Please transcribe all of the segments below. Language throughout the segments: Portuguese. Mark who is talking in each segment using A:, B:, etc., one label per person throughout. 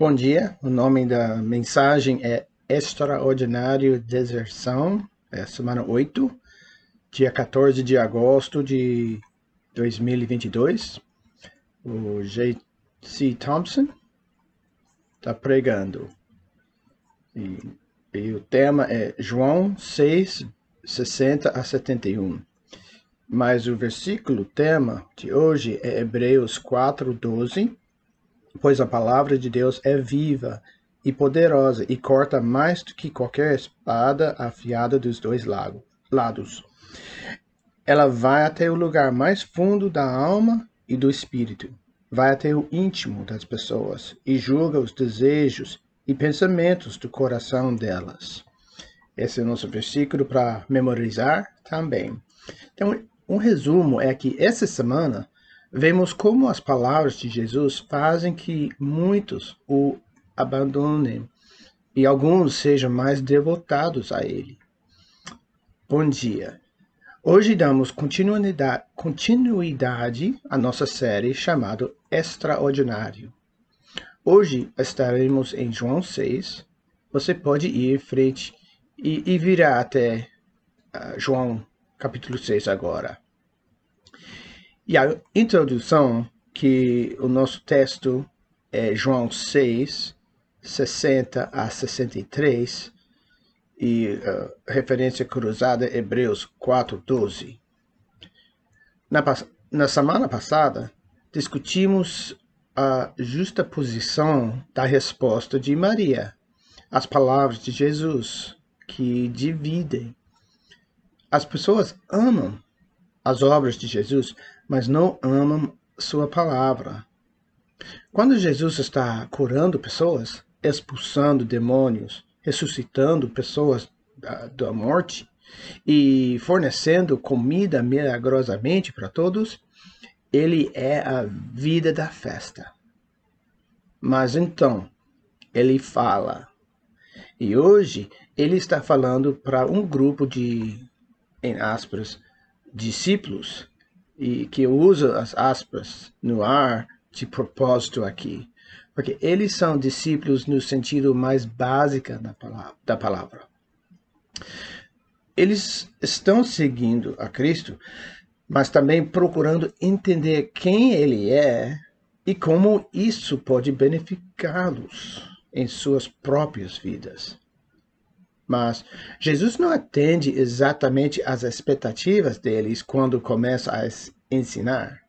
A: Bom dia, o nome da mensagem é Extraordinário Deserção, é semana 8, dia 14 de agosto de 2022. O J.C. Thompson está pregando. E, e o tema é João 6, 60 a 71. Mas o versículo tema de hoje é Hebreus 4, 12 pois a palavra de Deus é viva e poderosa e corta mais do que qualquer espada afiada dos dois lados. Ela vai até o lugar mais fundo da alma e do espírito, vai até o íntimo das pessoas e julga os desejos e pensamentos do coração delas. Esse é o nosso versículo para memorizar também. Então, um resumo é que essa semana Vemos como as palavras de Jesus fazem que muitos o abandonem e alguns sejam mais devotados a ele. Bom dia. Hoje damos continuidade, à nossa série chamada Extraordinário. Hoje estaremos em João 6. Você pode ir em frente e, e até uh, João capítulo 6 agora. E a introdução, que o nosso texto é João 6, 60 a 63, e uh, referência cruzada Hebreus 4, 12. Na, na semana passada, discutimos a justa posição da resposta de Maria às palavras de Jesus, que dividem. As pessoas amam as obras de Jesus, mas não amam sua palavra. Quando Jesus está curando pessoas, expulsando demônios, ressuscitando pessoas da, da morte e fornecendo comida milagrosamente para todos, ele é a vida da festa. Mas então, ele fala. E hoje ele está falando para um grupo de, em aspas, discípulos, e que uso as aspas no ar de propósito aqui, porque eles são discípulos no sentido mais básico da palavra. Da palavra. Eles estão seguindo a Cristo, mas também procurando entender quem Ele é e como isso pode beneficiá-los em suas próprias vidas. Mas Jesus não atende exatamente às expectativas deles quando começa a ensinar.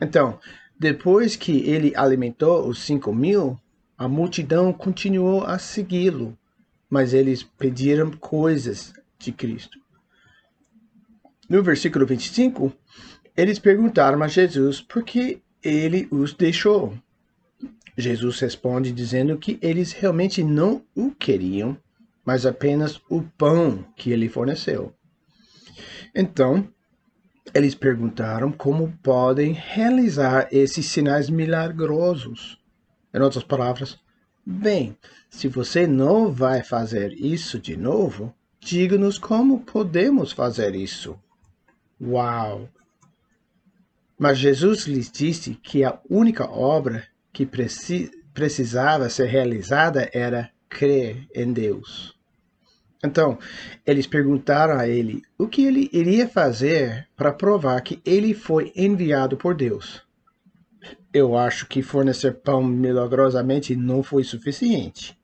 A: Então, depois que ele alimentou os cinco mil, a multidão continuou a segui-lo, mas eles pediram coisas de Cristo. No versículo 25, eles perguntaram a Jesus por que ele os deixou. Jesus responde dizendo que eles realmente não o queriam mas apenas o pão que ele forneceu. Então, eles perguntaram como podem realizar esses sinais milagrosos. Em outras palavras, bem, se você não vai fazer isso de novo, diga-nos como podemos fazer isso. Uau! Mas Jesus lhes disse que a única obra que precisava ser realizada era crer em Deus. Então, eles perguntaram a ele o que ele iria fazer para provar que ele foi enviado por Deus. Eu acho que fornecer pão milagrosamente não foi suficiente.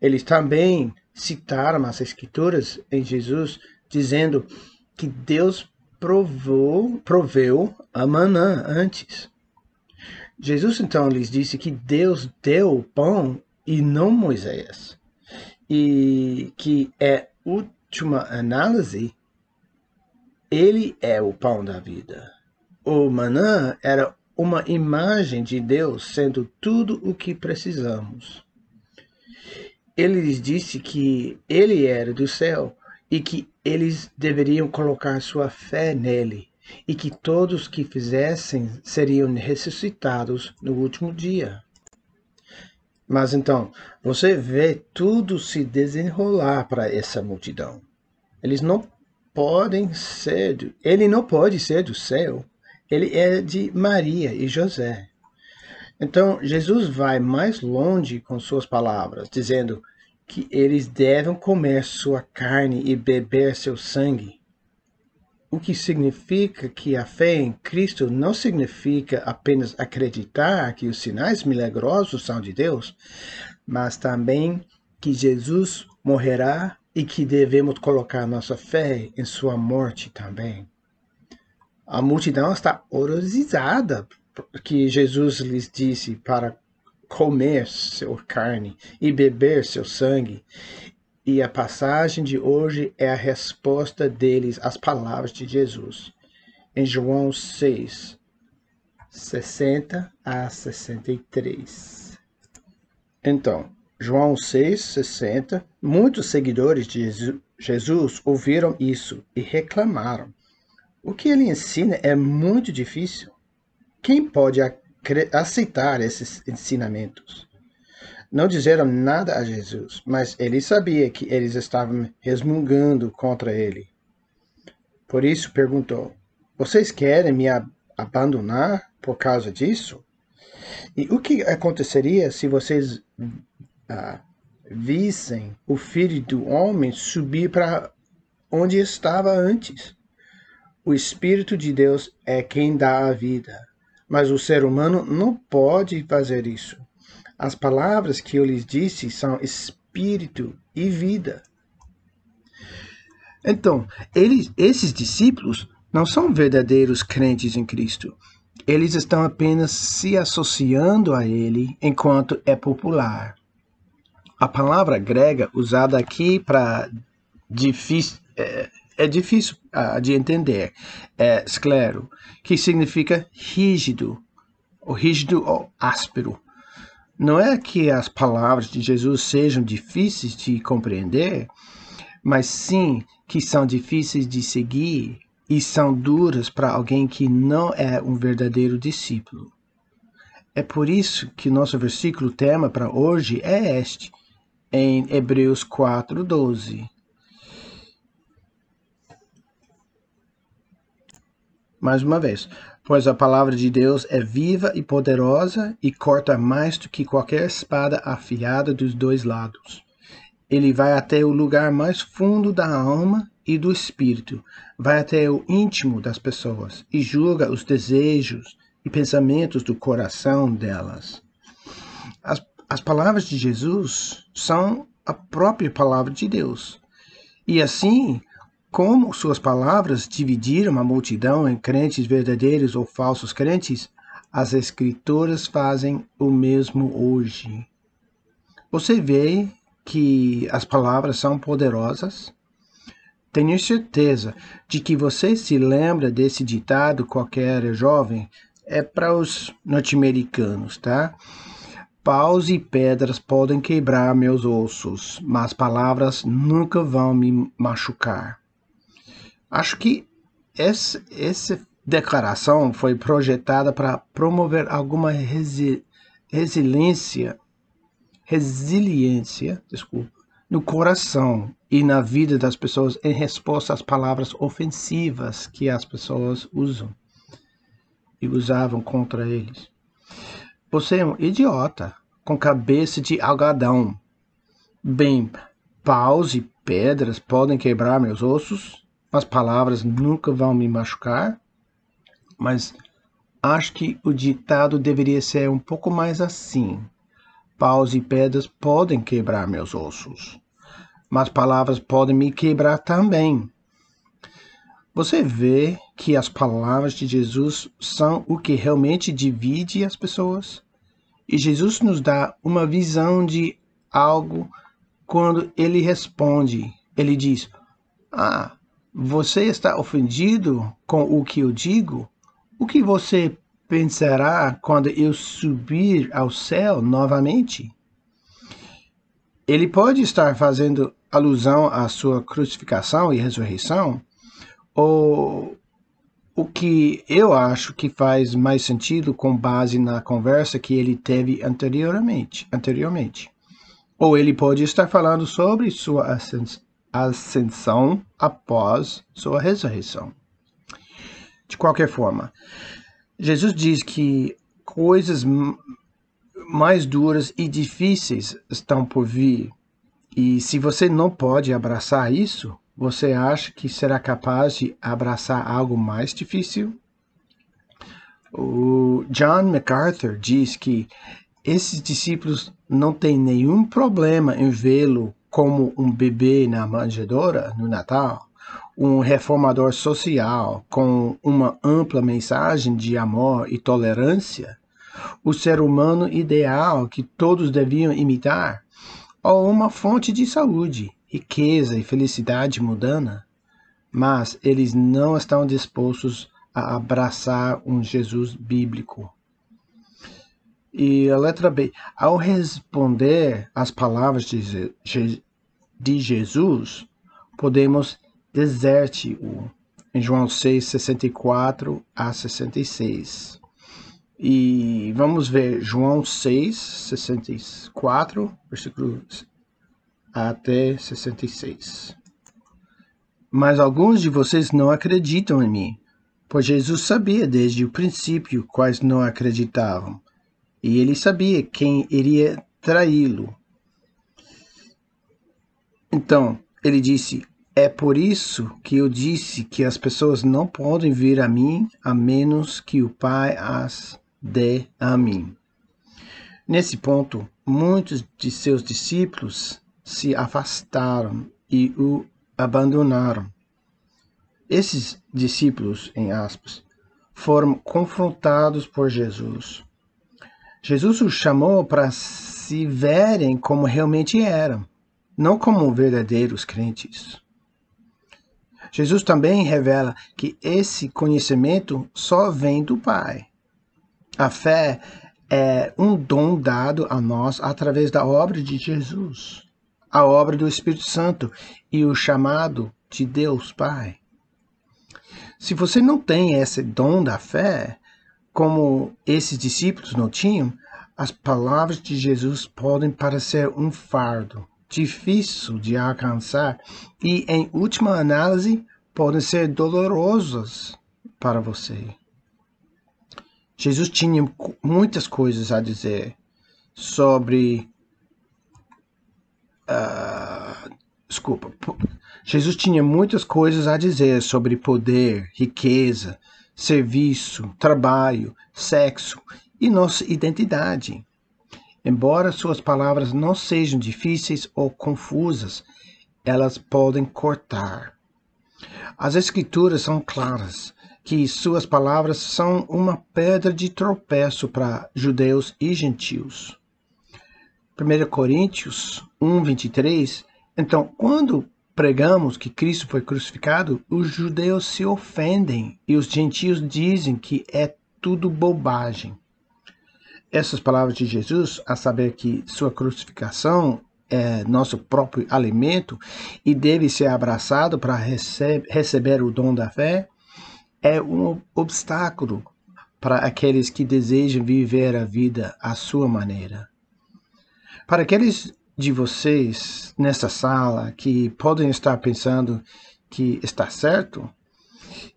A: Eles também citaram as escrituras em Jesus, dizendo que Deus provou, proveu a manã antes. Jesus então lhes disse que Deus deu o pão e não Moisés. E que é última análise, ele é o pão da vida. O manã era uma imagem de Deus sendo tudo o que precisamos. Ele lhes disse que ele era do céu e que eles deveriam colocar sua fé nele e que todos que fizessem seriam ressuscitados no último dia. Mas então, você vê tudo se desenrolar para essa multidão. Eles não podem ser, ele não pode ser do céu. Ele é de Maria e José. Então, Jesus vai mais longe com suas palavras, dizendo que eles devem comer sua carne e beber seu sangue. O que significa que a fé em Cristo não significa apenas acreditar que os sinais milagrosos são de Deus, mas também que Jesus morrerá e que devemos colocar nossa fé em sua morte também. A multidão está horrorizada que Jesus lhes disse para comer sua carne e beber seu sangue. E a passagem de hoje é a resposta deles às palavras de Jesus. Em João 6, 60 a 63. Então, João 6, 60. Muitos seguidores de Jesus ouviram isso e reclamaram. O que ele ensina é muito difícil. Quem pode aceitar esses ensinamentos? Não disseram nada a Jesus, mas ele sabia que eles estavam resmungando contra ele. Por isso perguntou: Vocês querem me abandonar por causa disso? E o que aconteceria se vocês ah, vissem o filho do homem subir para onde estava antes? O Espírito de Deus é quem dá a vida mas o ser humano não pode fazer isso. As palavras que eu lhes disse são espírito e vida. Então, eles, esses discípulos não são verdadeiros crentes em Cristo. Eles estão apenas se associando a ele enquanto é popular. A palavra grega usada aqui para difícil, é, é difícil uh, de entender. É esclero, que significa rígido, ou rígido ou áspero. Não é que as palavras de Jesus sejam difíceis de compreender, mas sim que são difíceis de seguir e são duras para alguém que não é um verdadeiro discípulo. É por isso que nosso versículo tema para hoje é este, em Hebreus 4:12. Mais uma vez, pois a palavra de Deus é viva e poderosa e corta mais do que qualquer espada afiada dos dois lados. Ele vai até o lugar mais fundo da alma e do espírito, vai até o íntimo das pessoas e julga os desejos e pensamentos do coração delas. As, as palavras de Jesus são a própria palavra de Deus. E assim, como suas palavras dividiram a multidão em crentes verdadeiros ou falsos crentes, as Escrituras fazem o mesmo hoje. Você vê que as palavras são poderosas? Tenho certeza de que você se lembra desse ditado qualquer jovem, é para os norte-americanos, tá? Paus e pedras podem quebrar meus ossos, mas palavras nunca vão me machucar. Acho que essa, essa declaração foi projetada para promover alguma resi, resiliência, resiliência, desculpa, no coração e na vida das pessoas em resposta às palavras ofensivas que as pessoas usam e usavam contra eles. Você é um idiota com cabeça de algodão. Bem, paus e pedras podem quebrar meus ossos, as palavras nunca vão me machucar, mas acho que o ditado deveria ser um pouco mais assim. Paus e pedras podem quebrar meus ossos, mas palavras podem me quebrar também. Você vê que as palavras de Jesus são o que realmente divide as pessoas? E Jesus nos dá uma visão de algo quando ele responde. Ele diz: Ah, você está ofendido com o que eu digo? O que você pensará quando eu subir ao céu novamente? Ele pode estar fazendo alusão à sua crucificação e ressurreição, ou o que eu acho que faz mais sentido com base na conversa que ele teve anteriormente, anteriormente. Ou ele pode estar falando sobre sua ascensão após sua ressurreição. De qualquer forma, Jesus diz que coisas mais duras e difíceis estão por vir. E se você não pode abraçar isso, você acha que será capaz de abraçar algo mais difícil? O John MacArthur diz que esses discípulos não têm nenhum problema em vê-lo como um bebê na manjedoura no Natal, um reformador social com uma ampla mensagem de amor e tolerância, o ser humano ideal que todos deviam imitar, ou uma fonte de saúde, riqueza e felicidade mundana. Mas eles não estão dispostos a abraçar um Jesus bíblico. E a letra B. Ao responder às palavras de, de Jesus, podemos deserte-o. Em João 6, 64 a 66. E vamos ver João 6, 64, versículos até 66. Mas alguns de vocês não acreditam em mim, pois Jesus sabia desde o princípio quais não acreditavam e ele sabia quem iria traí-lo. Então, ele disse: É por isso que eu disse que as pessoas não podem vir a mim a menos que o Pai as dê a mim. Nesse ponto, muitos de seus discípulos se afastaram e o abandonaram. Esses discípulos, em aspas, foram confrontados por Jesus Jesus os chamou para se verem como realmente eram, não como verdadeiros crentes. Jesus também revela que esse conhecimento só vem do Pai. A fé é um dom dado a nós através da obra de Jesus, a obra do Espírito Santo e o chamado de Deus Pai. Se você não tem esse dom da fé, como esses discípulos não tinham, as palavras de Jesus podem parecer um fardo, difícil de alcançar e, em última análise, podem ser dolorosas para você. Jesus tinha muitas coisas a dizer sobre. Uh, desculpa. Jesus tinha muitas coisas a dizer sobre poder, riqueza, serviço, trabalho, sexo e nossa identidade. Embora suas palavras não sejam difíceis ou confusas, elas podem cortar. As Escrituras são claras que suas palavras são uma pedra de tropeço para judeus e gentios. 1 Coríntios 1, 23. Então, quando pregamos que Cristo foi crucificado, os judeus se ofendem e os gentios dizem que é tudo bobagem. Essas palavras de Jesus, a saber que sua crucificação é nosso próprio alimento e deve ser abraçado para receber o dom da fé, é um obstáculo para aqueles que desejam viver a vida à sua maneira. Para aqueles de vocês nessa sala que podem estar pensando que está certo,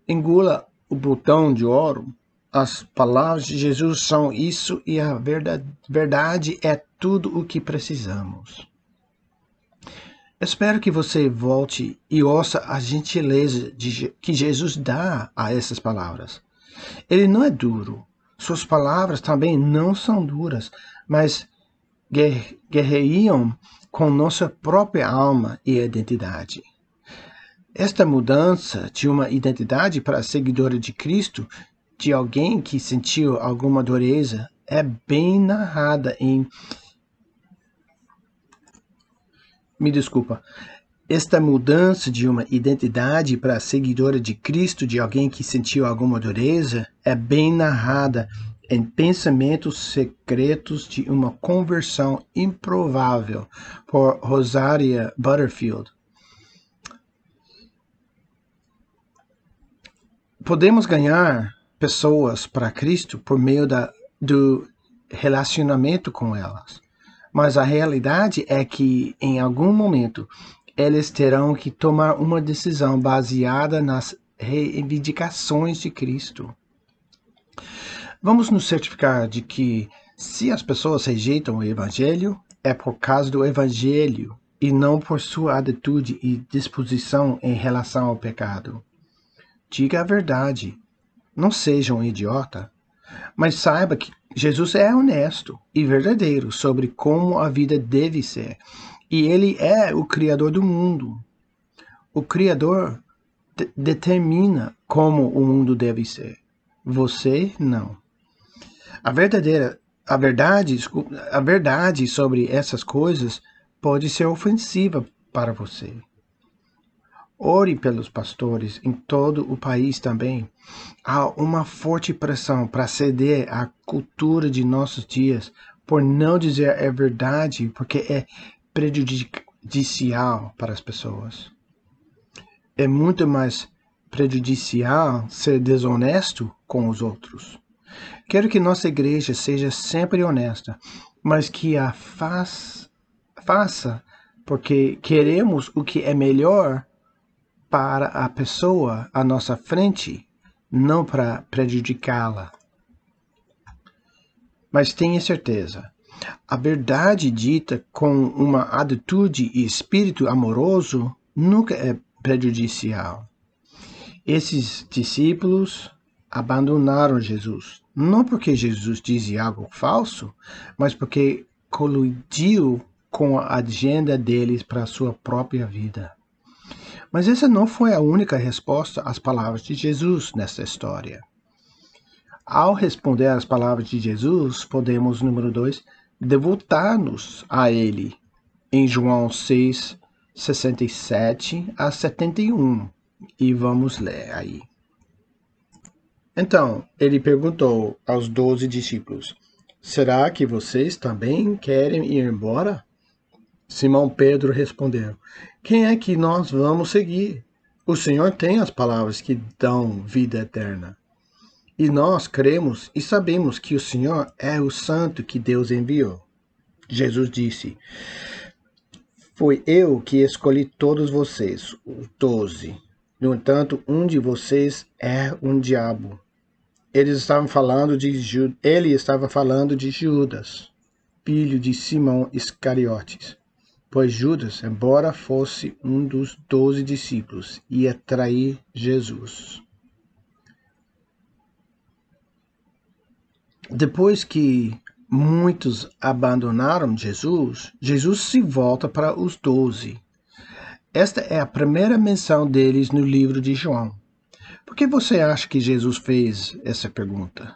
A: engula o botão de ouro. As palavras de Jesus são isso e a verdade, é tudo o que precisamos. Espero que você volte e ouça a gentileza de, que Jesus dá a essas palavras. Ele não é duro. Suas palavras também não são duras, mas guerreiam com nossa própria alma e identidade. Esta mudança de uma identidade para seguidora de Cristo, de alguém que sentiu alguma dureza, é bem narrada em. Me desculpa. Esta mudança de uma identidade para seguidora de Cristo, de alguém que sentiu alguma dureza, é bem narrada em Pensamentos Secretos de uma Conversão Improvável, por Rosaria Butterfield. Podemos ganhar pessoas para Cristo por meio da, do relacionamento com elas, mas a realidade é que, em algum momento, eles terão que tomar uma decisão baseada nas reivindicações de Cristo. Vamos nos certificar de que Se as pessoas rejeitam o Evangelho, é por causa do Evangelho e não por sua atitude e disposição em relação ao pecado. Diga a verdade. Não seja um idiota. Mas saiba que Jesus é honesto e verdadeiro sobre como a vida deve ser. E ele é o Criador do mundo. O Criador de determina como o mundo deve ser. Você não. A verdadeira a verdade, a verdade sobre essas coisas pode ser ofensiva para você. Ore pelos pastores em todo o país também. Há uma forte pressão para ceder à cultura de nossos dias, por não dizer a verdade, porque é prejudicial para as pessoas. É muito mais prejudicial ser desonesto com os outros. Quero que nossa igreja seja sempre honesta, mas que a faz, faça porque queremos o que é melhor para a pessoa à nossa frente, não para prejudicá-la. Mas tenha certeza, a verdade dita com uma atitude e espírito amoroso nunca é prejudicial. Esses discípulos abandonaram Jesus, não porque Jesus dizia algo falso, mas porque colidiu com a agenda deles para a sua própria vida. Mas essa não foi a única resposta às palavras de Jesus nessa história. Ao responder às palavras de Jesus, podemos, número 2, devotar-nos a Ele, em João 6, 67 a 71. E vamos ler aí. Então, ele perguntou aos doze discípulos: Será que vocês também querem ir embora? Simão Pedro respondeu: Quem é que nós vamos seguir? O Senhor tem as palavras que dão vida eterna. E nós cremos e sabemos que o Senhor é o Santo que Deus enviou. Jesus disse: Foi eu que escolhi todos vocês, os doze. No entanto, um de vocês é um diabo eles estavam falando de ele estava falando de Judas, filho de Simão Iscariotes. Pois Judas, embora fosse um dos doze discípulos, ia trair Jesus. Depois que muitos abandonaram Jesus, Jesus se volta para os doze. Esta é a primeira menção deles no livro de João. Por que você acha que Jesus fez essa pergunta?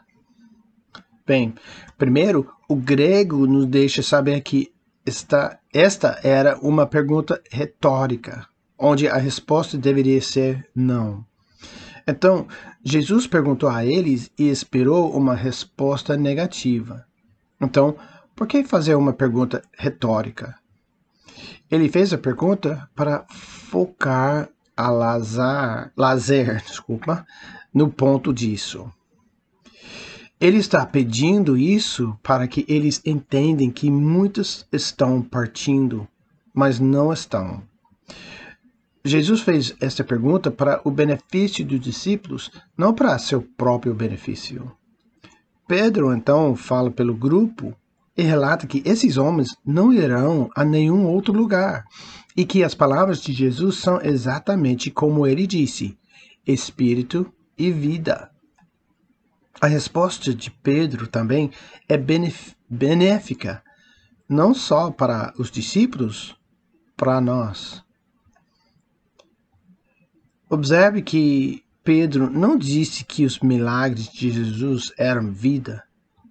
A: Bem, primeiro, o grego nos deixa saber que esta, esta era uma pergunta retórica, onde a resposta deveria ser não. Então, Jesus perguntou a eles e esperou uma resposta negativa. Então, por que fazer uma pergunta retórica? Ele fez a pergunta para focar a lazar, lazer, desculpa, no ponto disso. Ele está pedindo isso para que eles entendem que muitos estão partindo, mas não estão. Jesus fez esta pergunta para o benefício dos discípulos, não para seu próprio benefício. Pedro então fala pelo grupo e relata que esses homens não irão a nenhum outro lugar e que as palavras de Jesus são exatamente como ele disse: espírito e vida. A resposta de Pedro também é benéfica, não só para os discípulos, para nós. Observe que Pedro não disse que os milagres de Jesus eram vida,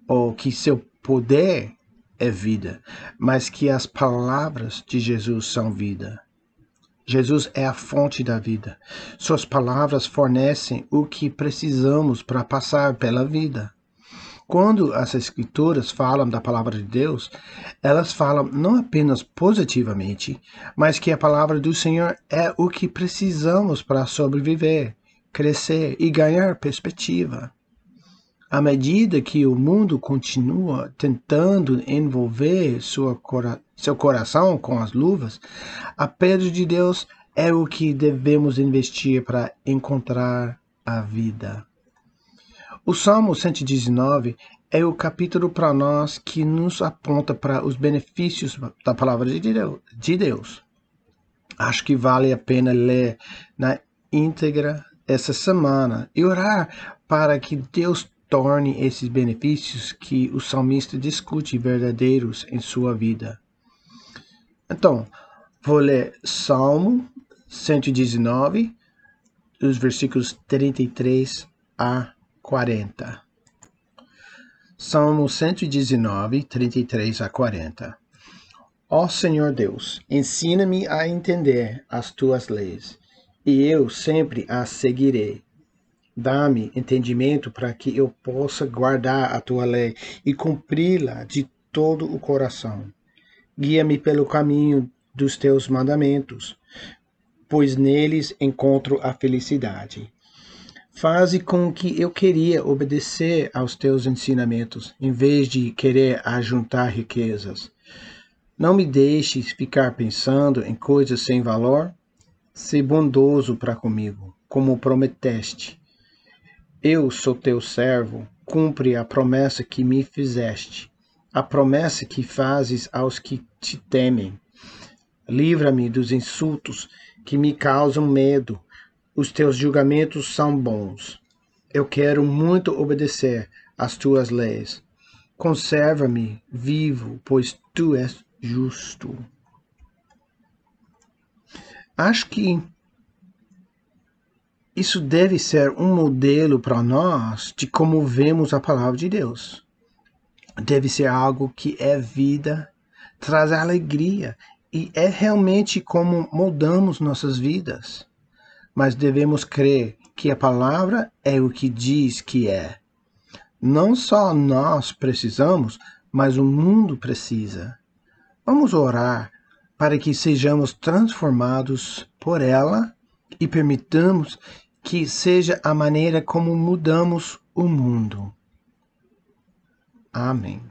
A: ou que seu poder é vida, mas que as palavras de Jesus são vida. Jesus é a fonte da vida. Suas palavras fornecem o que precisamos para passar pela vida. Quando as Escrituras falam da palavra de Deus, elas falam não apenas positivamente, mas que a palavra do Senhor é o que precisamos para sobreviver, crescer e ganhar perspectiva. À medida que o mundo continua tentando envolver cora seu coração com as luvas, a pedra de Deus é o que devemos investir para encontrar a vida. O Salmo 119 é o capítulo para nós que nos aponta para os benefícios da palavra de Deus. Acho que vale a pena ler na íntegra essa semana e orar para que Deus torne esses benefícios que o salmista discute verdadeiros em sua vida. Então, vou ler Salmo 119, os versículos 33 a 40. Salmo 119, 33 a 40. Ó Senhor Deus, ensina-me a entender as tuas leis, e eu sempre as seguirei. Dá-me entendimento para que eu possa guardar a tua lei e cumpri-la de todo o coração. Guia-me pelo caminho dos teus mandamentos, pois neles encontro a felicidade. Faze com que eu queria obedecer aos teus ensinamentos, em vez de querer ajuntar riquezas. Não me deixes ficar pensando em coisas sem valor. Se bondoso para comigo, como prometeste. Eu sou teu servo, cumpre a promessa que me fizeste, a promessa que fazes aos que te temem. Livra-me dos insultos que me causam medo os teus julgamentos são bons. Eu quero muito obedecer às tuas leis. Conserva-me vivo, pois tu és justo. Acho que isso deve ser um modelo para nós de como vemos a palavra de Deus. Deve ser algo que é vida, traz alegria e é realmente como moldamos nossas vidas mas devemos crer que a palavra é o que diz que é. Não só nós precisamos, mas o mundo precisa. Vamos orar para que sejamos transformados por ela e permitamos que seja a maneira como mudamos o mundo. Amém.